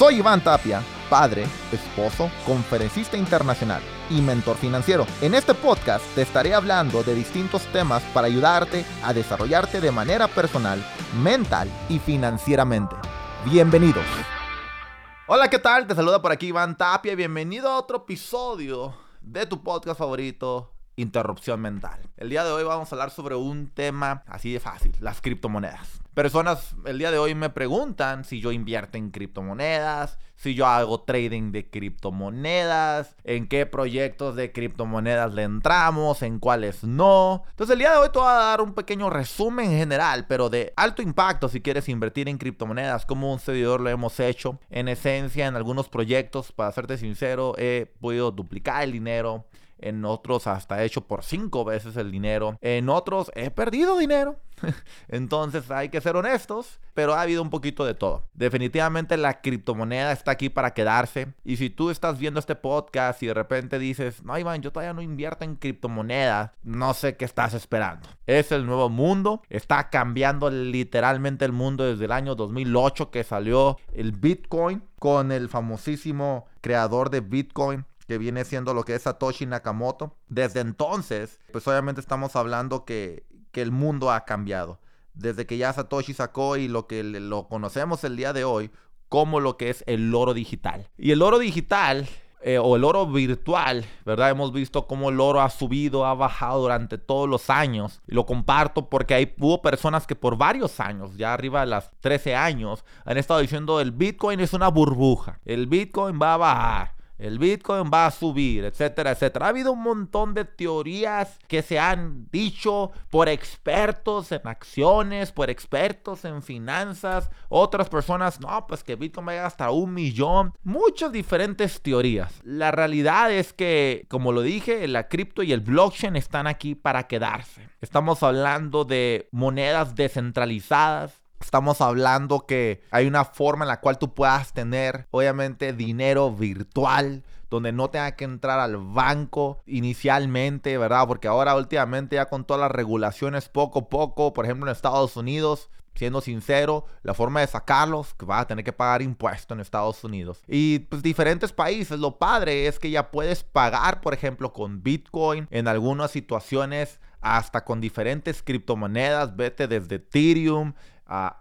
Soy Iván Tapia, padre, esposo, conferencista internacional y mentor financiero. En este podcast te estaré hablando de distintos temas para ayudarte a desarrollarte de manera personal, mental y financieramente. Bienvenidos. Hola, ¿qué tal? Te saluda por aquí Iván Tapia bienvenido a otro episodio de tu podcast favorito, Interrupción Mental. El día de hoy vamos a hablar sobre un tema así de fácil, las criptomonedas. Personas el día de hoy me preguntan si yo invierto en criptomonedas, si yo hago trading de criptomonedas, en qué proyectos de criptomonedas le entramos, en cuáles no. Entonces el día de hoy te voy a dar un pequeño resumen general, pero de alto impacto si quieres invertir en criptomonedas, como un seguidor lo hemos hecho. En esencia, en algunos proyectos, para serte sincero, he podido duplicar el dinero en otros hasta he hecho por cinco veces el dinero, en otros he perdido dinero. Entonces hay que ser honestos, pero ha habido un poquito de todo. Definitivamente la criptomoneda está aquí para quedarse. Y si tú estás viendo este podcast y de repente dices, no Iván, yo todavía no invierto en criptomonedas, no sé qué estás esperando. Es el nuevo mundo, está cambiando literalmente el mundo desde el año 2008 que salió el Bitcoin con el famosísimo creador de Bitcoin que viene siendo lo que es Satoshi Nakamoto. Desde entonces, pues obviamente estamos hablando que, que el mundo ha cambiado. Desde que ya Satoshi sacó y lo que lo conocemos el día de hoy como lo que es el oro digital. Y el oro digital eh, o el oro virtual, ¿verdad? Hemos visto cómo el oro ha subido, ha bajado durante todos los años. Y lo comparto porque hay, hubo personas que por varios años, ya arriba de las 13 años, han estado diciendo el Bitcoin es una burbuja. El Bitcoin va a bajar el Bitcoin va a subir, etcétera, etcétera. Ha habido un montón de teorías que se han dicho por expertos en acciones, por expertos en finanzas. Otras personas, no, pues que Bitcoin va a llegar hasta un millón. Muchas diferentes teorías. La realidad es que, como lo dije, la cripto y el blockchain están aquí para quedarse. Estamos hablando de monedas descentralizadas Estamos hablando que hay una forma en la cual tú puedas tener, obviamente, dinero virtual donde no tenga que entrar al banco inicialmente, ¿verdad? Porque ahora últimamente ya con todas las regulaciones poco a poco, por ejemplo en Estados Unidos, siendo sincero, la forma de sacarlos, que vas a tener que pagar impuestos en Estados Unidos. Y pues diferentes países, lo padre es que ya puedes pagar, por ejemplo, con Bitcoin en algunas situaciones, hasta con diferentes criptomonedas, vete desde Ethereum,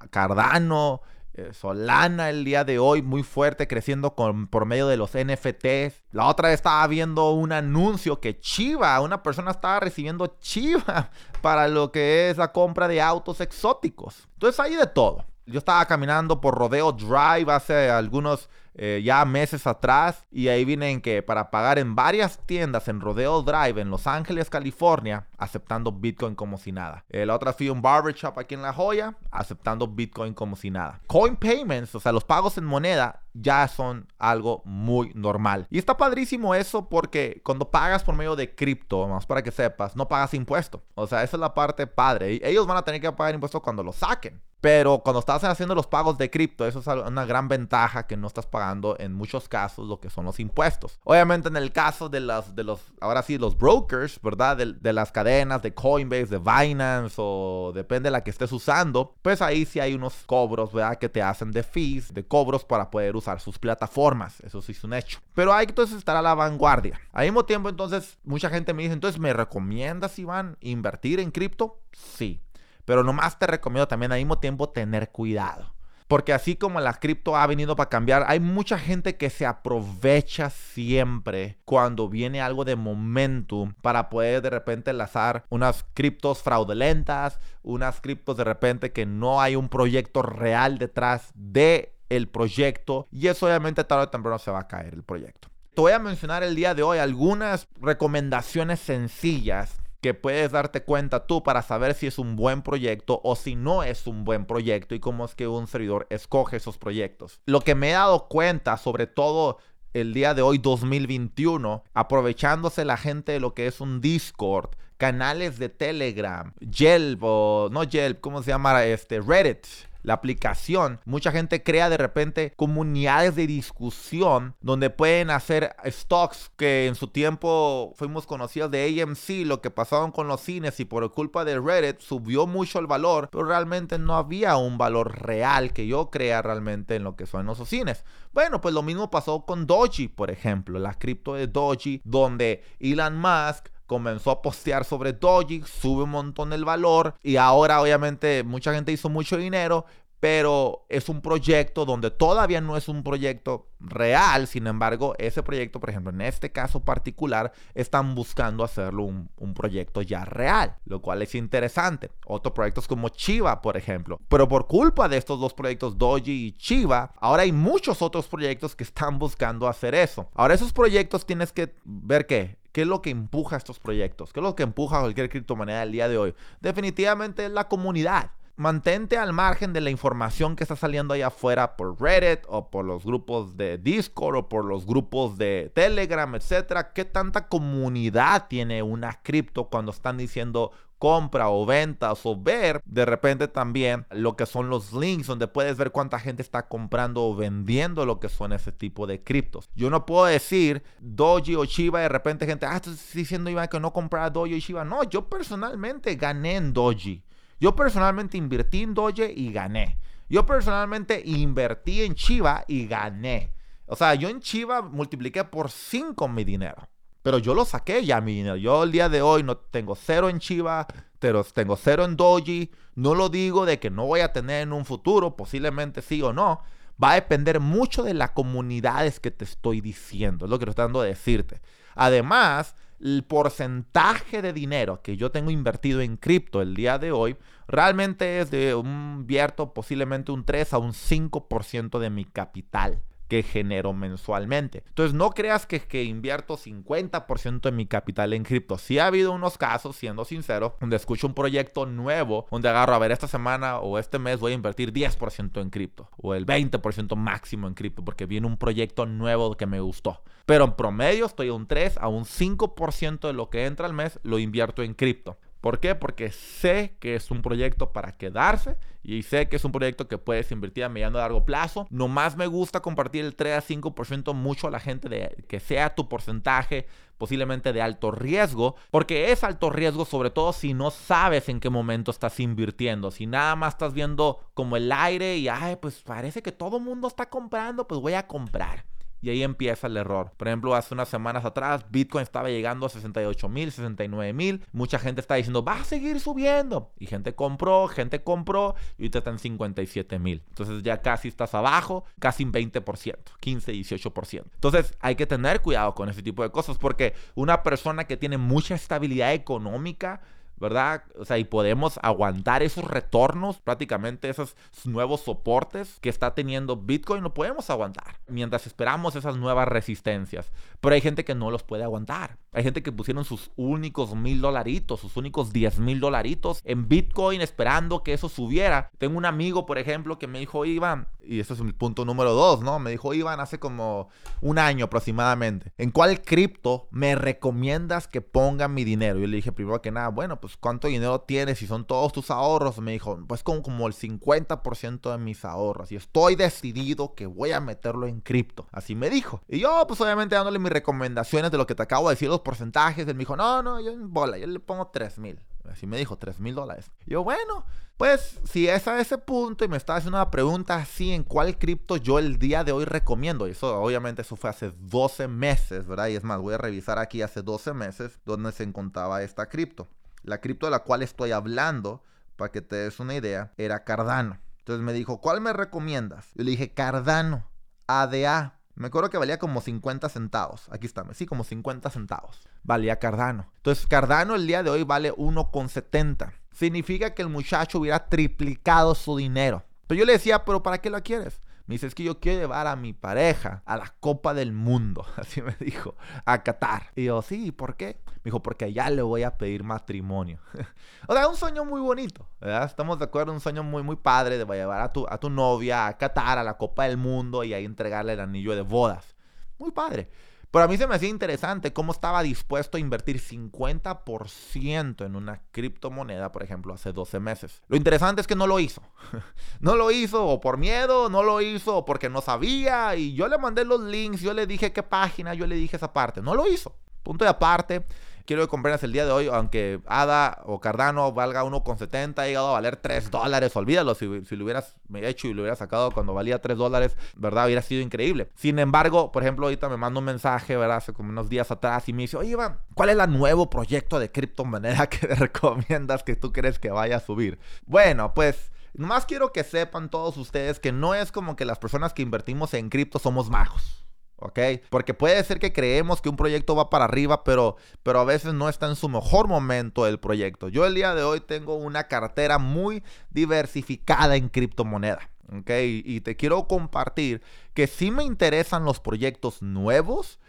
Cardano, eh, Solana el día de hoy muy fuerte, creciendo con, por medio de los NFTs. La otra vez estaba viendo un anuncio que Chiva, una persona estaba recibiendo Chiva para lo que es la compra de autos exóticos. Entonces hay de todo. Yo estaba caminando por Rodeo Drive hace algunos eh, ya meses atrás y ahí vienen que para pagar en varias tiendas en Rodeo Drive en Los Ángeles, California, aceptando Bitcoin como si nada. Eh, la otra fui a un barbershop aquí en La Joya, aceptando Bitcoin como si nada. Coin payments, o sea, los pagos en moneda ya son algo muy normal. Y está padrísimo eso porque cuando pagas por medio de cripto, más para que sepas, no pagas impuesto. O sea, esa es la parte padre. Ellos van a tener que pagar impuestos cuando lo saquen. Pero cuando estás haciendo los pagos de cripto, eso es una gran ventaja que no estás pagando en muchos casos lo que son los impuestos. Obviamente en el caso de los, de los ahora sí, los brokers, ¿verdad? De, las cadenas de Coinbase, de Binance o depende de la que estés usando, pues ahí sí hay unos cobros, ¿verdad? Que te hacen de fees, de cobros para poder usar sus plataformas. Eso sí es un hecho. Pero hay que entonces estar a la vanguardia. Al mismo tiempo, entonces, mucha gente me dice, entonces, ¿me recomiendas, Iván, invertir en cripto? Sí. Pero nomás te recomiendo también al mismo tiempo tener cuidado. Porque así como la cripto ha venido para cambiar, hay mucha gente que se aprovecha siempre cuando viene algo de momentum para poder de repente lanzar unas criptos fraudulentas, unas criptos de repente que no hay un proyecto real detrás de el proyecto y eso obviamente tarde o temprano se va a caer el proyecto. Te voy a mencionar el día de hoy algunas recomendaciones sencillas que puedes darte cuenta tú para saber si es un buen proyecto o si no es un buen proyecto y cómo es que un servidor escoge esos proyectos. Lo que me he dado cuenta, sobre todo el día de hoy 2021, aprovechándose la gente de lo que es un Discord, canales de Telegram, Yelp o no Yelp, ¿cómo se llama? Este Reddit. La aplicación, mucha gente crea de repente comunidades de discusión donde pueden hacer stocks que en su tiempo fuimos conocidos de AMC, lo que pasaron con los cines y por culpa de Reddit subió mucho el valor, pero realmente no había un valor real que yo crea realmente en lo que son esos cines. Bueno, pues lo mismo pasó con Doji, por ejemplo, la cripto de Doji, donde Elon Musk comenzó a postear sobre Doji, sube un montón el valor y ahora obviamente mucha gente hizo mucho dinero, pero es un proyecto donde todavía no es un proyecto real, sin embargo, ese proyecto, por ejemplo, en este caso particular, están buscando hacerlo un, proyecto ya real, lo cual es interesante. Otros proyectos como Chiva, por ejemplo. Pero por culpa de estos dos proyectos, Doji y Chiva, ahora hay muchos otros proyectos que están buscando hacer eso. Ahora esos proyectos tienes que ver qué, ¿Qué es lo que empuja estos proyectos? ¿Qué es lo que empuja a cualquier criptomoneda el día de hoy? Definitivamente es la comunidad mantente al margen de la información que está saliendo allá afuera por Reddit o por los grupos de Discord o por los grupos de Telegram, etcétera. ¿Qué tanta comunidad tiene una cripto cuando están diciendo compra o ventas o ver de repente también lo que son los links donde puedes ver cuánta gente está comprando o vendiendo lo que son ese tipo de criptos. Yo no puedo decir Doji o Shiba de repente gente, ah, estás diciendo Iván que no comprara Doji o Shiba. No, yo personalmente gané en Doji. Yo personalmente invertí en Doge y gané. Yo personalmente invertí en Chiva y gané. O sea, yo en Chiva multipliqué por 5 mi dinero. Pero yo lo saqué ya mi dinero. Yo el día de hoy no tengo cero en Chiva, pero tengo cero en Doji. No lo digo de que no voy a tener en un futuro, posiblemente sí o no. Va a depender mucho de las comunidades que te estoy diciendo. Es lo que estoy tratando de decirte. Además, el porcentaje de dinero que yo tengo invertido en cripto el día de hoy realmente es de un invierto posiblemente un 3 a un 5% de mi capital que genero mensualmente. Entonces no creas que, que invierto 50% de mi capital en cripto. Sí ha habido unos casos, siendo sincero, donde escucho un proyecto nuevo, donde agarro, a ver, esta semana o este mes voy a invertir 10% en cripto o el 20% máximo en cripto porque viene un proyecto nuevo que me gustó. Pero en promedio estoy a un 3 a un 5% de lo que entra al mes lo invierto en cripto. ¿Por qué? Porque sé que es un proyecto para quedarse y sé que es un proyecto que puedes invertir a mediano y largo plazo. Nomás me gusta compartir el 3 a 5% mucho a la gente de que sea tu porcentaje posiblemente de alto riesgo, porque es alto riesgo sobre todo si no sabes en qué momento estás invirtiendo, si nada más estás viendo como el aire y ay, pues parece que todo el mundo está comprando, pues voy a comprar. Y ahí empieza el error. Por ejemplo, hace unas semanas atrás, Bitcoin estaba llegando a 68 mil, 69 mil. Mucha gente está diciendo, va a seguir subiendo. Y gente compró, gente compró y ahorita está en 57 mil. Entonces ya casi estás abajo, casi un 20%, 15, 18%. Entonces hay que tener cuidado con ese tipo de cosas porque una persona que tiene mucha estabilidad económica, ¿verdad? O sea, y podemos aguantar esos retornos, prácticamente esos nuevos soportes que está teniendo Bitcoin, lo podemos aguantar mientras esperamos esas nuevas resistencias. Pero hay gente que no los puede aguantar. Hay gente que pusieron sus únicos mil dolaritos, sus únicos diez mil dolaritos en Bitcoin esperando que eso subiera. Tengo un amigo, por ejemplo, que me dijo, Iván, y este es el punto número dos, ¿no? Me dijo, Iván, hace como un año aproximadamente, ¿en cuál cripto me recomiendas que ponga mi dinero? Yo le dije, primero que nada, bueno, pues ¿cuánto dinero tienes? Y son todos tus ahorros. Me dijo, pues como, como el 50% de mis ahorros. Y estoy decidido que voy a meterlo en cripto. Así me dijo. Y yo, pues obviamente dándole recomendaciones de lo que te acabo de decir, los porcentajes. Él me dijo, no, no, yo en bola, yo le pongo 3 mil. Así me dijo, 3 mil dólares. Yo, bueno, pues si es a ese punto y me está haciendo una pregunta así, ¿en cuál cripto yo el día de hoy recomiendo? Y eso obviamente eso fue hace 12 meses, ¿verdad? Y es más, voy a revisar aquí hace 12 meses donde se encontraba esta cripto. La cripto de la cual estoy hablando, para que te des una idea, era Cardano. Entonces me dijo, ¿cuál me recomiendas? Yo le dije, Cardano, ADA. Me acuerdo que valía como 50 centavos. Aquí está, sí, como 50 centavos. Valía Cardano. Entonces, Cardano el día de hoy vale 1,70. Significa que el muchacho hubiera triplicado su dinero. Pero yo le decía, ¿pero para qué lo quieres? Me dice, es que yo quiero llevar a mi pareja a la Copa del Mundo. Así me dijo, a Qatar. Y yo, sí, ¿por qué? Me dijo, porque allá le voy a pedir matrimonio. o sea, un sueño muy bonito. Estamos de acuerdo, un sueño muy, muy padre de llevar a tu, a tu novia a Qatar, a la Copa del Mundo y ahí entregarle el anillo de bodas. Muy padre. Pero a mí se me hacía interesante cómo estaba dispuesto a invertir 50% en una criptomoneda, por ejemplo, hace 12 meses. Lo interesante es que no lo hizo. no lo hizo o por miedo, no lo hizo o porque no sabía. Y yo le mandé los links, yo le dije qué página, yo le dije esa parte. No lo hizo. Punto de aparte quiero que compres el día de hoy, aunque ADA o Cardano valga 1,70, ha llegado a valer 3 dólares, olvídalo, si, lo hubieras hecho y lo hubieras sacado cuando valía 3 dólares, ¿verdad? Hubiera sido increíble. Sin embargo, por ejemplo, ahorita me manda un mensaje, ¿verdad? Hace como unos días atrás y me dice, oye Iván, ¿cuál es el nuevo proyecto de criptomoneda que te recomiendas que tú crees que vaya a subir? Bueno, pues... Nomás quiero que sepan todos ustedes que no es como que las personas que invertimos en cripto somos majos. ¿Ok? Porque puede ser que creemos que un proyecto va para arriba, pero, pero a veces no está en su mejor momento el proyecto. Yo el día de hoy tengo una cartera muy diversificada en criptomoneda. ¿ok? Y, te quiero compartir que sí me interesan los proyectos nuevos,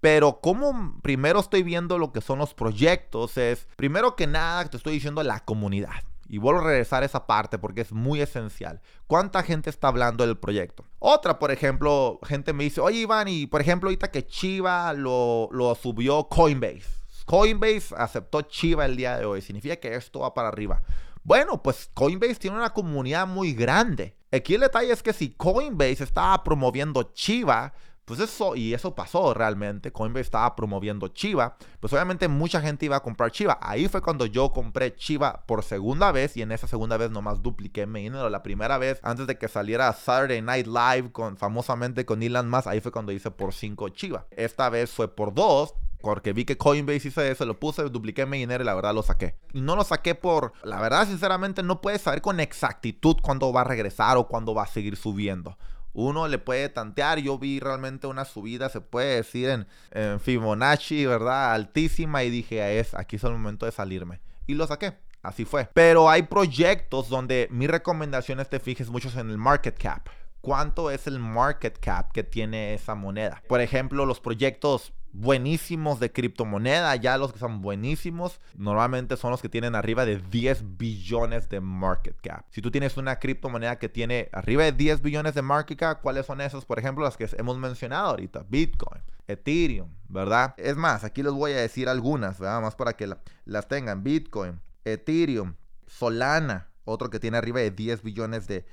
pero como primero estoy viendo lo que son los proyectos, es primero que nada te estoy diciendo la comunidad. Y vuelvo a regresar a esa parte porque es muy esencial. ¿Cuánta gente está hablando del proyecto? Otra, por ejemplo, gente me dice, oye Iván, y por ejemplo, ahorita que Chiva lo, lo subió Coinbase. Coinbase aceptó Chiva el día de hoy. Significa que esto va para arriba. Bueno, pues Coinbase tiene una comunidad muy grande. Aquí el detalle es que si Coinbase estaba promoviendo Chiva, pues eso, y eso pasó realmente. Coinbase estaba promoviendo Chiva. Pues obviamente mucha gente iba a comprar Chiva. Ahí fue cuando yo compré Chiva por segunda vez. Y en esa segunda vez nomás dupliqué mi dinero. La primera vez, antes de que saliera Saturday Night Live, con, famosamente con Elon Musk, ahí fue cuando hice por 5 Chiva. Esta vez fue por 2 porque vi que Coinbase hizo eso, lo puse, dupliqué mi dinero y la verdad lo saqué. Y no lo saqué por, la verdad, sinceramente, no puedes saber con exactitud cuándo va a regresar o cuándo va a seguir subiendo uno le puede tantear. Yo vi realmente una subida, se puede decir, en, Fibonacci, ¿verdad? Altísima y dije, es, aquí es el momento de salirme. Y lo saqué. Así fue. Pero hay proyectos donde mi recomendación es te fijes mucho en el market cap. ¿Cuánto es el market cap que tiene esa moneda? Por ejemplo, los proyectos buenísimos de criptomoneda, ya los que son buenísimos, normalmente son los que tienen arriba de 10 billones de market cap. Si tú tienes una criptomoneda que tiene arriba de 10 billones de market cap, ¿cuáles son esos? Por ejemplo, las que hemos mencionado ahorita, Bitcoin, Ethereum, ¿verdad? Es más, aquí les voy a decir algunas, ¿verdad? Más para que las tengan. Bitcoin, Ethereum, Solana, otro que tiene arriba de 10 billones de,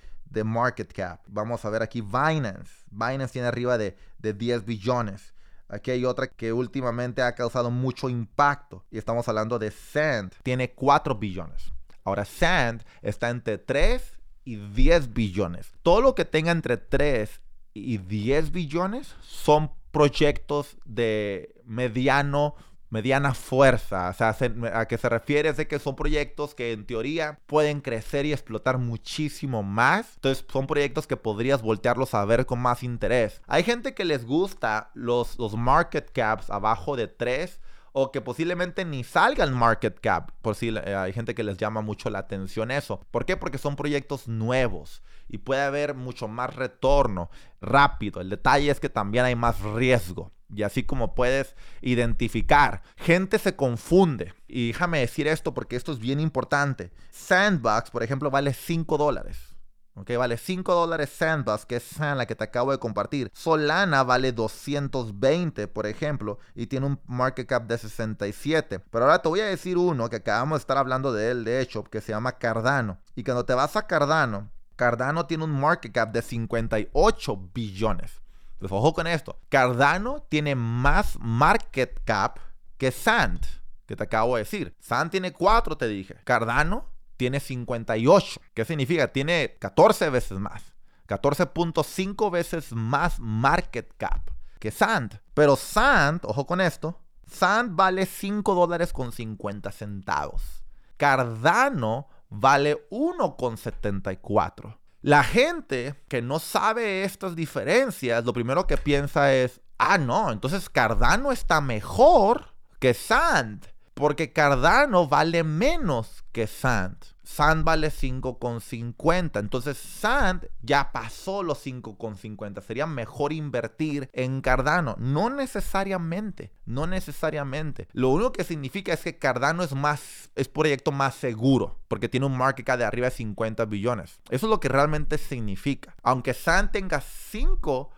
market cap. Vamos a ver aquí Binance. Binance tiene arriba de, de 10 billones. Aquí hay otra que últimamente ha causado mucho impacto y estamos hablando de Sand. Tiene 4 billones. Ahora Sand está entre 3 y 10 billones. Todo lo que tenga entre 3 y 10 billones son proyectos de mediano mediana fuerza. O sea, a qué se refiere es de que son proyectos que en teoría pueden crecer y explotar muchísimo más. Entonces son proyectos que podrías voltearlos a ver con más interés. Hay gente que les gusta los, los market caps abajo de 3 o que posiblemente ni salga el market cap. Por si eh, hay gente que les llama mucho la atención eso. ¿Por qué? Porque son proyectos nuevos y puede haber mucho más retorno rápido. El detalle es que también hay más riesgo. Y así como puedes identificar, gente se confunde. Y déjame decir esto porque esto es bien importante. Sandbox, por ejemplo, vale 5 dólares. Ok, vale 5 dólares Sandbox, que es Sand, la que te acabo de compartir. Solana vale 220, por ejemplo, y tiene un market cap de 67. Pero ahora te voy a decir uno que acabamos de estar hablando de él, de hecho, que se llama Cardano. Y cuando te vas a Cardano, Cardano tiene un market cap de 58 billones. Pues ojo con esto. Cardano tiene más market cap que Sand, que te acabo de decir. Sand tiene 4, te dije. Cardano tiene 58. ¿Qué significa? Tiene 14 veces más. 14.5 veces más market cap que Sand. Pero Sand, ojo con esto, Sand vale 5 dólares con 50 centavos. Cardano vale 1,74. La gente que no sabe estas diferencias, lo primero que piensa es, ah, no, entonces Cardano está mejor que Sand, porque Cardano vale menos que Sand. Sand vale 5,50. Entonces Sand ya pasó los 5,50. Sería mejor invertir en Cardano. No necesariamente. No necesariamente. Lo único que significa es que Cardano es más, es proyecto más seguro. Porque tiene un market cap de arriba de 50 billones. Eso es lo que realmente significa. Aunque Sand tenga 5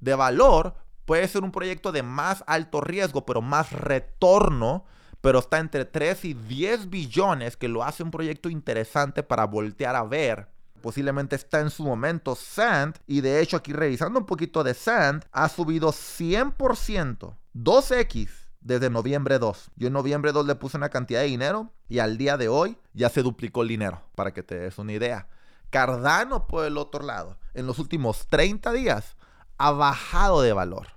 de valor, puede ser un proyecto de más alto riesgo, pero más retorno, pero está entre 3 y 10 billones, que lo hace un proyecto interesante para voltear a ver. Posiblemente está en su momento Sand, y de hecho aquí revisando un poquito de Sand, ha subido 100%, 2x desde noviembre 2. Yo en noviembre 2 le puse una cantidad de dinero y al día de hoy ya se duplicó el dinero, para que te des una idea. Cardano, por el otro lado, en los últimos 30 días ha bajado de valor.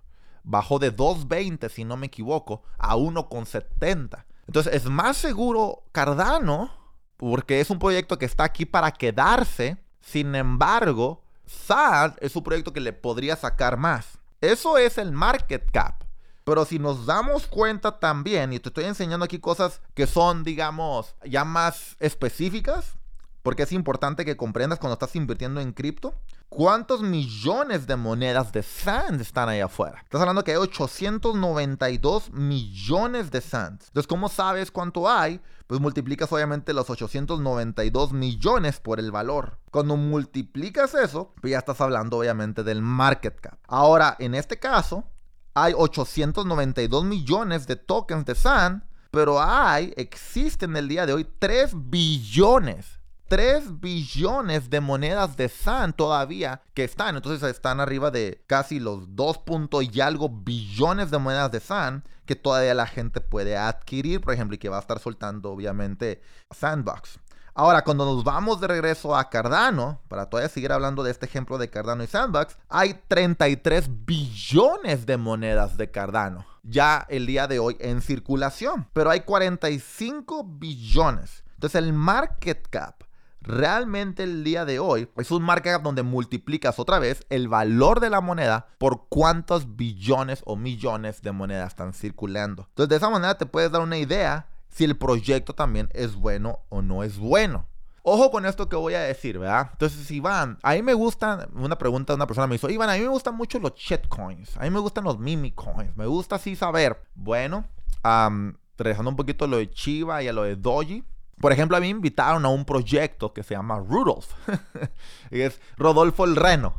Bajó de 2.20, si no me equivoco, a 1.70. Entonces es más seguro Cardano, porque es un proyecto que está aquí para quedarse. Sin embargo, SAD es un proyecto que le podría sacar más. Eso es el market cap. Pero si nos damos cuenta también, y te estoy enseñando aquí cosas que son, digamos, ya más específicas, porque es importante que comprendas cuando estás invirtiendo en cripto, cuántos millones de monedas de SAND están ahí afuera. Estás hablando que hay 892 millones de SAND. Entonces, ¿cómo sabes cuánto hay? Pues multiplicas obviamente los 892 millones por el valor. Cuando multiplicas eso, pues ya estás hablando obviamente del market cap. Ahora, en este caso, hay 892 millones de tokens de SAND, pero hay, existen el día de hoy 3 billones 3 billones de monedas de SAN todavía que están. Entonces están arriba de casi los 2 y algo billones de monedas de SAN que todavía la gente puede adquirir, por ejemplo, y que va a estar soltando obviamente Sandbox. Ahora, cuando nos vamos de regreso a Cardano, para todavía seguir hablando de este ejemplo de Cardano y Sandbox, hay 33 billones de monedas de Cardano ya el día de hoy en circulación, pero hay 45 billones. Entonces el market cap realmente el día de hoy es un market donde multiplicas otra vez el valor de la moneda por cuántos billones o millones de monedas están circulando. Entonces de esa manera te puedes dar una idea si el proyecto también es bueno o no es bueno. Ojo con esto que voy a decir, ¿verdad? Entonces, Iván, a mí me gustan, una pregunta de una persona me hizo, Iván, a mí me gustan mucho los shitcoins, a mí me gustan los mimi coins, me gusta así saber. Bueno, regresando un poquito a lo de Chiva y a lo de Doji, por ejemplo, a mí me invitaron a un proyecto que se llama Rudolf. y es Rodolfo el Reno.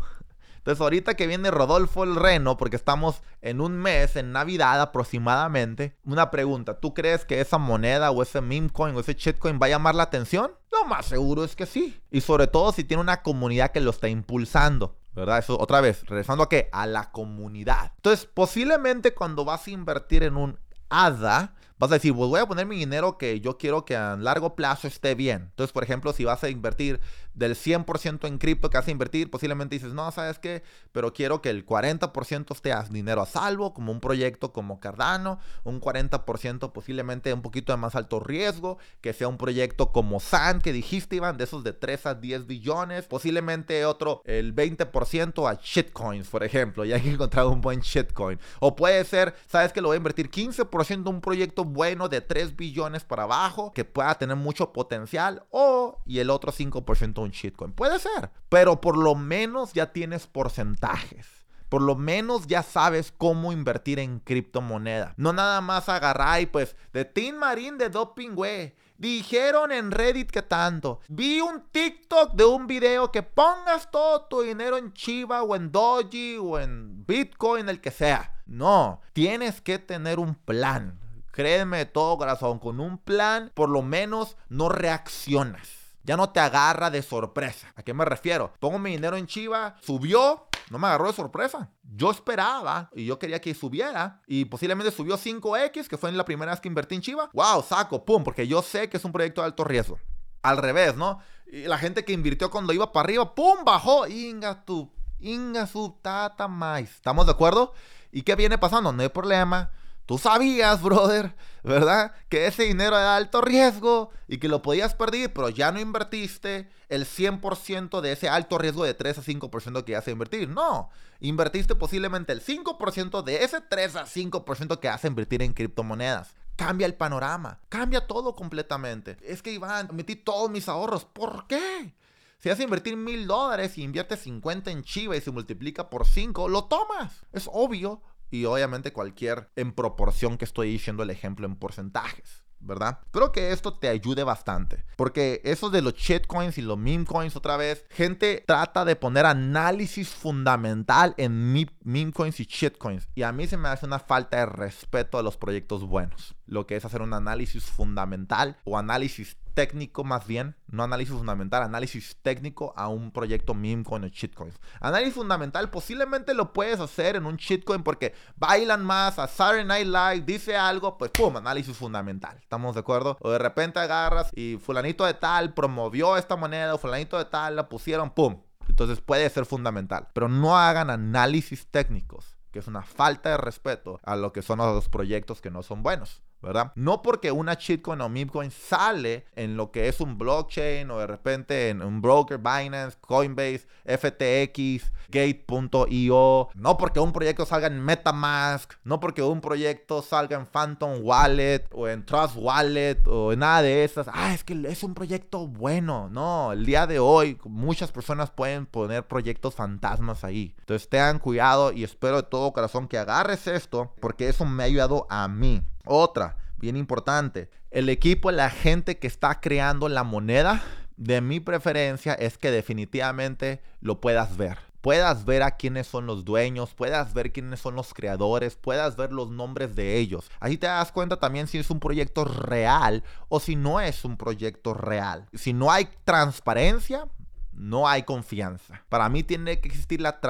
Entonces, ahorita que viene Rodolfo el Reno, porque estamos en un mes, en Navidad aproximadamente, una pregunta: ¿tú crees que esa moneda o ese meme coin o ese shitcoin va a llamar la atención? Lo más seguro es que sí. Y sobre todo si tiene una comunidad que lo está impulsando. ¿verdad? Eso otra vez, regresando a qué? A la comunidad. Entonces, posiblemente cuando vas a invertir en un ADA, vas a decir, pues voy a poner mi dinero que yo quiero que a largo plazo esté bien. Entonces, por ejemplo, si vas a invertir del 100% en cripto que vas a invertir, posiblemente dices, no, ¿sabes qué? Pero quiero que el 40% esté a dinero a salvo, como un proyecto como Cardano, un 40% posiblemente un poquito de más alto riesgo, que sea un proyecto como SAN, que dijiste, Iván, de esos de 3 a 10 billones, posiblemente otro, el 20% a shitcoins, por ejemplo, ya que he encontrado un buen shitcoin. O puede ser, ¿sabes que Lo voy a invertir 15% en un proyecto bueno de 3 billones para abajo, que pueda tener mucho potencial, o, y el otro 5% shitcoin. Puede ser, pero por lo menos ya tienes porcentajes. Por lo menos ya sabes cómo invertir en criptomoneda. No nada más agarrar y pues de Team Marín de Doping, güey. Dijeron en Reddit que tanto. Vi un TikTok de un video que pongas todo tu dinero en Chiva o en Doji o en Bitcoin, el que sea. No, tienes que tener un plan. Créeme de todo corazón, con un plan por lo menos no reaccionas. Ya no te agarra de sorpresa. ¿A qué me refiero? Pongo mi dinero en Chiva, subió, no me agarró de sorpresa. Yo esperaba y yo quería que subiera y posiblemente subió 5X, que fue la primera vez que invertí en Chiva. ¡Wow! Saco, pum, porque yo sé que es un proyecto de alto riesgo. Al revés, ¿no? La gente que invirtió cuando iba para arriba, ¡pum! Bajó. Inga tu, inga su tata más. ¿Estamos de acuerdo? ¿Y qué viene pasando? No hay problema. Tú sabías, brother, ¿verdad? Que ese dinero era de alto riesgo y que lo podías perder, pero ya no invertiste el 100% de ese alto riesgo de 3 a 5% que a invertir. No, invertiste posiblemente el 5% de ese 3 a 5% que hace invertir en criptomonedas. Cambia el panorama, cambia todo completamente. Es que Iván, metí todos mis ahorros. ¿Por qué? Si vas invertir mil dólares y inviertes 50 en Chiva y se multiplica por 5, lo tomas. Es obvio, y obviamente cualquier en proporción que estoy diciendo el ejemplo en porcentajes. ¿verdad? Espero que esto te ayude bastante. Porque eso de los shitcoins y los meme coins otra vez, gente trata de poner análisis fundamental en meme coins y shitcoins. Y a mí se me hace una falta de respeto a los proyectos buenos. Lo que es hacer un análisis fundamental o análisis técnico más bien, no análisis fundamental, análisis técnico a un proyecto meme coin o shitcoin. Análisis fundamental posiblemente lo puedes hacer en un shitcoin porque bailan más a Saturday Night Live, dice algo, pues pum, análisis fundamental. ¿Estamos de acuerdo? O de repente agarras y fulanito de tal promovió esta moneda, o fulanito de tal la pusieron, pum. Entonces puede ser fundamental, pero no hagan análisis técnicos, que es una falta de respeto a lo que son los proyectos que no son buenos. No porque una shitcoin o memecoin sale en lo que es un blockchain o de repente en un broker, Binance, Coinbase, FTX, Gate.io, no porque un proyecto salga en MetaMask, no porque un proyecto salga en Phantom Wallet o en Trust Wallet o en nada de esas. Ah, es que es un proyecto bueno. No, el día de hoy muchas personas pueden poner proyectos fantasmas ahí. Entonces tengan cuidado y espero de todo corazón que agarres esto porque eso me ha ayudado a mí. Otra, bien importante, el equipo, la gente que está creando la moneda, de mi preferencia es que definitivamente lo puedas ver. Puedas ver a quiénes son los dueños, puedas ver quiénes son los creadores, puedas ver los nombres de ellos. Así te das cuenta también si es un proyecto real o si no es un proyecto real. Si no hay transparencia, no hay confianza. Para mí tiene que existir la,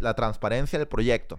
la transparencia del proyecto.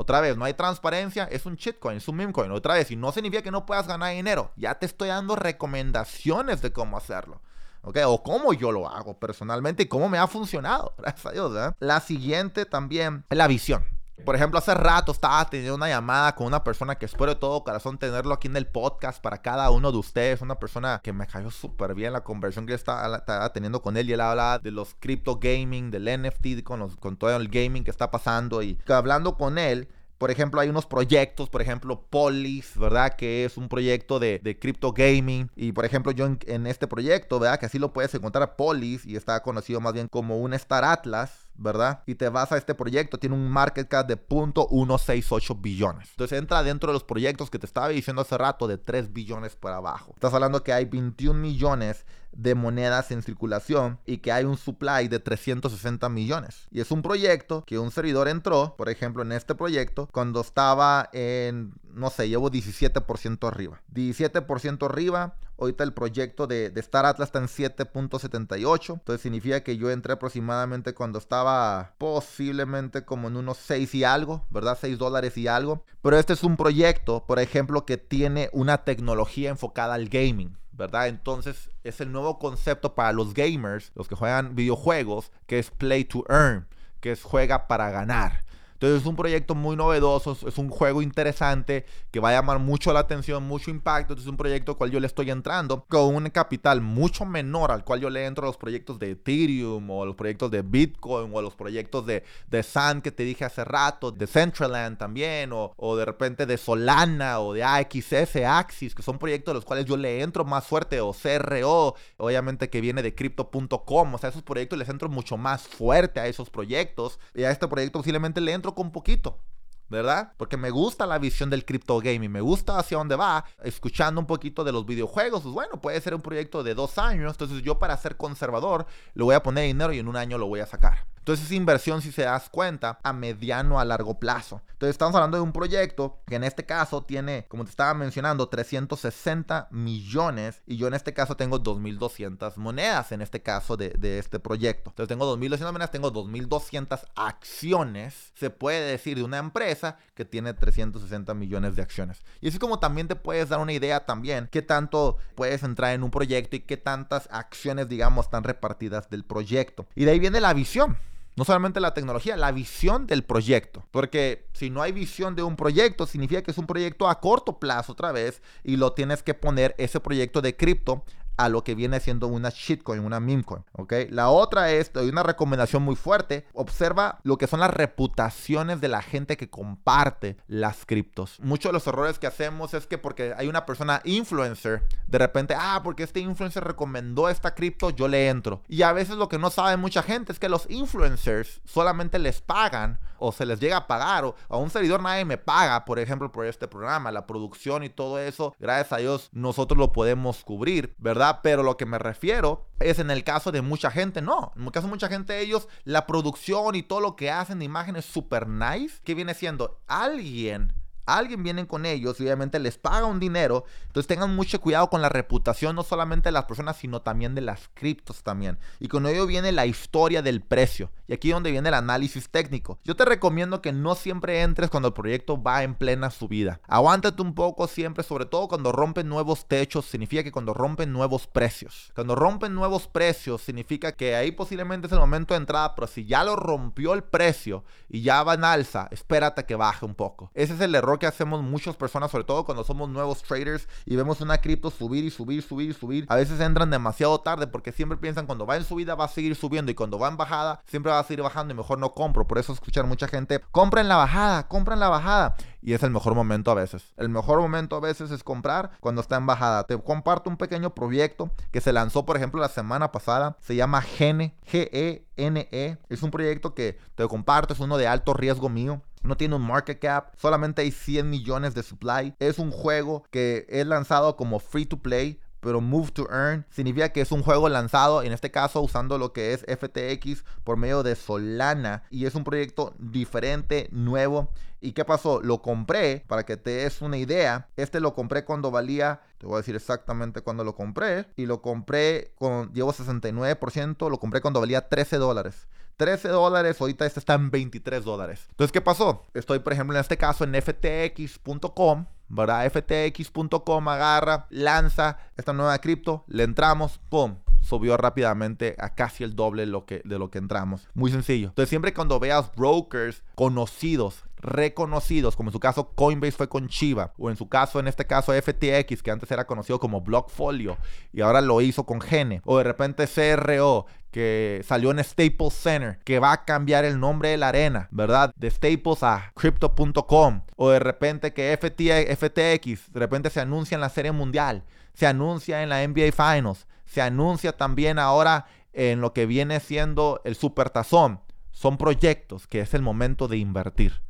Otra vez, no hay transparencia, es un shitcoin, es un meme coin. Otra vez, y no significa que no puedas ganar dinero. Ya te estoy dando recomendaciones de cómo hacerlo. ¿ok? O cómo yo lo hago personalmente y cómo me ha funcionado, gracias a Dios. La siguiente también es la visión. Por ejemplo, hace rato estaba teniendo una llamada con una persona que espero de todo corazón tenerlo aquí en el podcast para cada uno de ustedes. Una persona que me cayó súper bien la conversión que estaba, teniendo con él. Y él hablaba de los crypto gaming, del NFT, con, todo el gaming que está pasando. Y hablando con él, por ejemplo, hay unos proyectos, por ejemplo, Polis, ¿verdad? Que es un proyecto de, de gaming. Y por ejemplo, yo en, este proyecto, ¿verdad? Que así lo puedes encontrar Polis y está conocido más bien como un Star Atlas. ¿Verdad? Y te vas a este proyecto, tiene un market cap de .168 billones. Entonces entra dentro de los proyectos que te estaba diciendo hace rato de 3 billones por abajo. Estás hablando que hay 21 millones de monedas en circulación y que hay un supply de 360 millones. Y es un proyecto que un servidor entró, por ejemplo, en este proyecto, cuando estaba en, no sé, llevo 17% arriba. 17% arriba, ahorita el proyecto de, de Star Atlas está en 7.78. Entonces significa que yo entré aproximadamente cuando estaba posiblemente como en unos 6 y algo, ¿verdad? 6 dólares y algo. Pero este es un proyecto, por ejemplo, que tiene una tecnología enfocada al gaming. ¿Verdad? Entonces es el nuevo concepto para los gamers, los que juegan videojuegos, que es play to earn, que es juega para ganar. Entonces es un proyecto muy novedoso, es un juego interesante que va a llamar mucho la atención, mucho impacto. Entonces es un proyecto al cual yo le estoy entrando con un capital mucho menor al cual yo le entro a los proyectos de Ethereum o los proyectos de Bitcoin o los proyectos de, de Sun que te dije hace rato, de Centraland también o, o de repente de Solana o de AXS, Axis, que son proyectos a los cuales yo le entro más fuerte o CRO, obviamente que viene de crypto.com, o sea, esos proyectos les entro mucho más fuerte a esos proyectos y a este proyecto posiblemente le entro con poquito. ¿verdad? Porque me gusta la visión del crypto gaming, me gusta hacia dónde va, escuchando un poquito de los videojuegos, pues bueno, puede ser un proyecto de dos años, entonces yo para ser conservador le voy a poner dinero y en un año lo voy a sacar. Entonces es inversión, si se das cuenta, a mediano a largo plazo. Entonces estamos hablando de un proyecto que en este caso tiene, como te estaba mencionando, 360 millones y yo en este caso tengo 2.200 monedas en este caso de, de este proyecto. Entonces tengo 2.200 monedas, tengo 2.200 acciones, se puede decir, de una empresa que tiene 360 millones de acciones. Y así como también te puedes dar una idea también qué tanto puedes entrar en un proyecto y qué tantas acciones, digamos, están repartidas del proyecto. Y de ahí viene la visión. No solamente la tecnología, la visión del proyecto. Porque si no hay visión de un proyecto, significa que es un proyecto a corto plazo otra vez y lo tienes que poner ese proyecto de cripto a lo que viene siendo una shitcoin, una meme coin, ¿ok? La otra es, doy una recomendación muy fuerte, observa lo que son las reputaciones de la gente que comparte las criptos. Muchos de los errores que hacemos es que porque hay una persona influencer, de repente, ah, porque este influencer recomendó esta cripto, yo le entro. Y a veces lo que no sabe mucha gente es que los influencers solamente les pagan o se les llega a pagar, o a un servidor nadie me paga, por ejemplo, por este programa, la producción y todo eso, gracias a Dios nosotros lo podemos cubrir, ¿verdad? Pero lo que me refiero es en el caso de mucha gente, no. En el caso de mucha gente, ellos, la producción y todo lo que hacen de imágenes super nice, que viene siendo alguien alguien viene con ellos y obviamente les paga un dinero. Entonces tengan mucho cuidado con la reputación, no solamente de las personas, sino también de las criptos también. Y con ello viene la historia del precio. Y aquí es donde viene el análisis técnico. Yo te recomiendo que no siempre entres cuando el proyecto va en plena subida. Aguántate un poco siempre, sobre todo cuando rompen nuevos techos, significa que cuando rompen nuevos precios. Cuando rompen nuevos precios, significa que ahí posiblemente es el momento de entrada, pero si ya lo rompió el precio y ya va en alza, espérate que baje un poco. Ese es el error que hacemos muchas personas, sobre todo cuando somos nuevos traders y vemos una cripto subir y subir, subir y subir. A veces entran demasiado tarde porque siempre piensan cuando va en subida va a seguir subiendo y cuando va en bajada siempre va a seguir bajando y mejor no compro. Por eso escuchar mucha gente, compra en la bajada, compra en la bajada. Y es el mejor momento a veces. El mejor momento a veces es comprar cuando está en bajada. Te comparto un pequeño proyecto que se lanzó, por ejemplo, la semana pasada. Se llama Gene, G-E-N-E. -E. Es un proyecto que te comparto, es uno de alto riesgo mío. No tiene un market cap, solamente hay 100 millones de supply. Es un juego que es lanzado como free to play, pero Move to Earn significa que es un juego lanzado, en este caso usando lo que es FTX por medio de Solana y es un proyecto diferente, nuevo. ¿Y qué pasó? Lo compré, para que te des una idea, este lo compré cuando valía, te voy a decir exactamente cuándo lo compré, y lo compré con, llevo 69%, lo compré cuando valía 13 dólares. 13 dólares, ahorita este está en 23 dólares. Entonces, ¿qué pasó? Estoy, por ejemplo, en este caso en ftx.com, ¿verdad? ftx.com agarra, lanza esta nueva cripto, le entramos, ¡pum! subió rápidamente a casi el doble de lo, que, de lo que entramos. Muy sencillo. Entonces siempre cuando veas brokers conocidos, reconocidos, como en su caso Coinbase fue con Chiva, o en su caso, en este caso FTX, que antes era conocido como Blockfolio y ahora lo hizo con Gene, o de repente CRO, que salió en Staples Center, que va a cambiar el nombre de la arena, ¿verdad? De Staples a Crypto.com, o de repente que FTX, de repente se anuncia en la Serie Mundial, se anuncia en la NBA Finals, se anuncia también ahora en lo que viene siendo el Supertazón. Son proyectos que es el momento de invertir.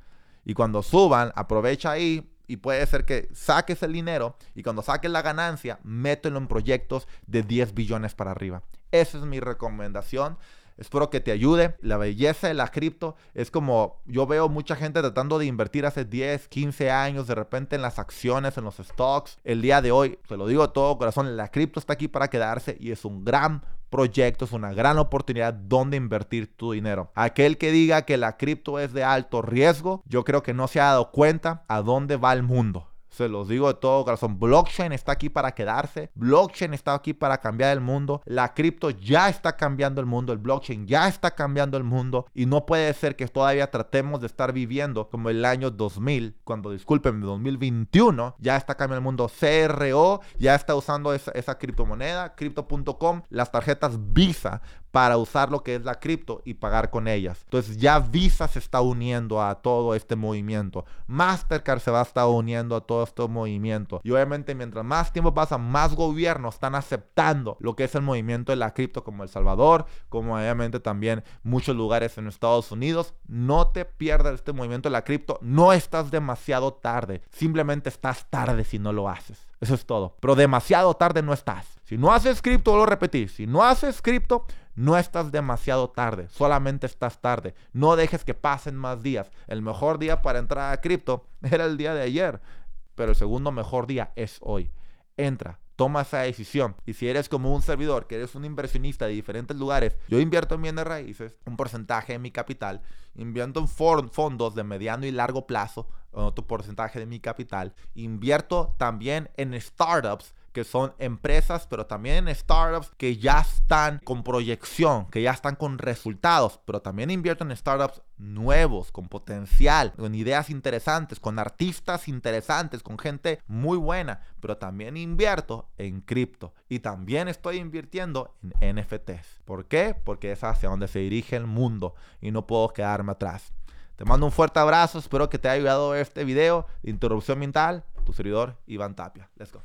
Y cuando suban, aprovecha ahí y puede ser que saques el dinero y cuando saques la ganancia, mételo en proyectos de 10 billones para arriba. Esa es mi recomendación. Espero que te ayude. La belleza de la cripto es como yo veo mucha gente tratando de invertir hace 10, 15 años de repente en las acciones, en los stocks. El día de hoy, te lo digo de todo corazón, la cripto está aquí para quedarse y es un gran proyecto, es una gran oportunidad donde invertir tu dinero. Aquel que diga que la cripto es de alto riesgo, yo creo que no se ha dado cuenta a dónde va el mundo. Se los digo de todo corazón. Blockchain está aquí para quedarse. Blockchain está aquí para cambiar el mundo. La cripto ya está cambiando el mundo. El blockchain ya está cambiando el mundo. Y no puede ser que todavía tratemos de estar viviendo como el año 2000. Cuando, disculpen, 2021 ya está cambiando el mundo. CRO ya está usando esa, esa criptomoneda. Crypto.com. Las tarjetas Visa para usar lo que es la cripto y pagar con ellas. Entonces ya Visa se está uniendo a todo este movimiento. Mastercard se va a estar uniendo a todo este movimiento. Y obviamente mientras más tiempo pasa, más gobiernos están aceptando lo que es el movimiento de la cripto como El Salvador, como obviamente también muchos lugares en Estados Unidos. No te pierdas este movimiento de la cripto. No estás demasiado tarde. Simplemente estás tarde si no lo haces. Eso es todo. Pero demasiado tarde no estás. Si no haces cripto, lo repetir. Si no haces cripto, no estás demasiado tarde, solamente estás tarde. No dejes que pasen más días. El mejor día para entrar a cripto era el día de ayer, pero el segundo mejor día es hoy. Entra, toma esa decisión. Y si eres como un servidor, que eres un inversionista de diferentes lugares, yo invierto en bienes raíces, un porcentaje de mi capital, invierto en fondos de mediano y largo plazo, otro porcentaje de mi capital, invierto también en startups que son empresas, pero también startups que ya están con proyección, que ya están con resultados, pero también invierto en startups nuevos, con potencial, con ideas interesantes, con artistas interesantes, con gente muy buena, pero también invierto en cripto y también estoy invirtiendo en NFTs. ¿Por qué? Porque es hacia donde se dirige el mundo y no puedo quedarme atrás. Te mando un fuerte abrazo, espero que te haya ayudado este video de interrupción mental. Tu servidor Iván Tapia. Let's go.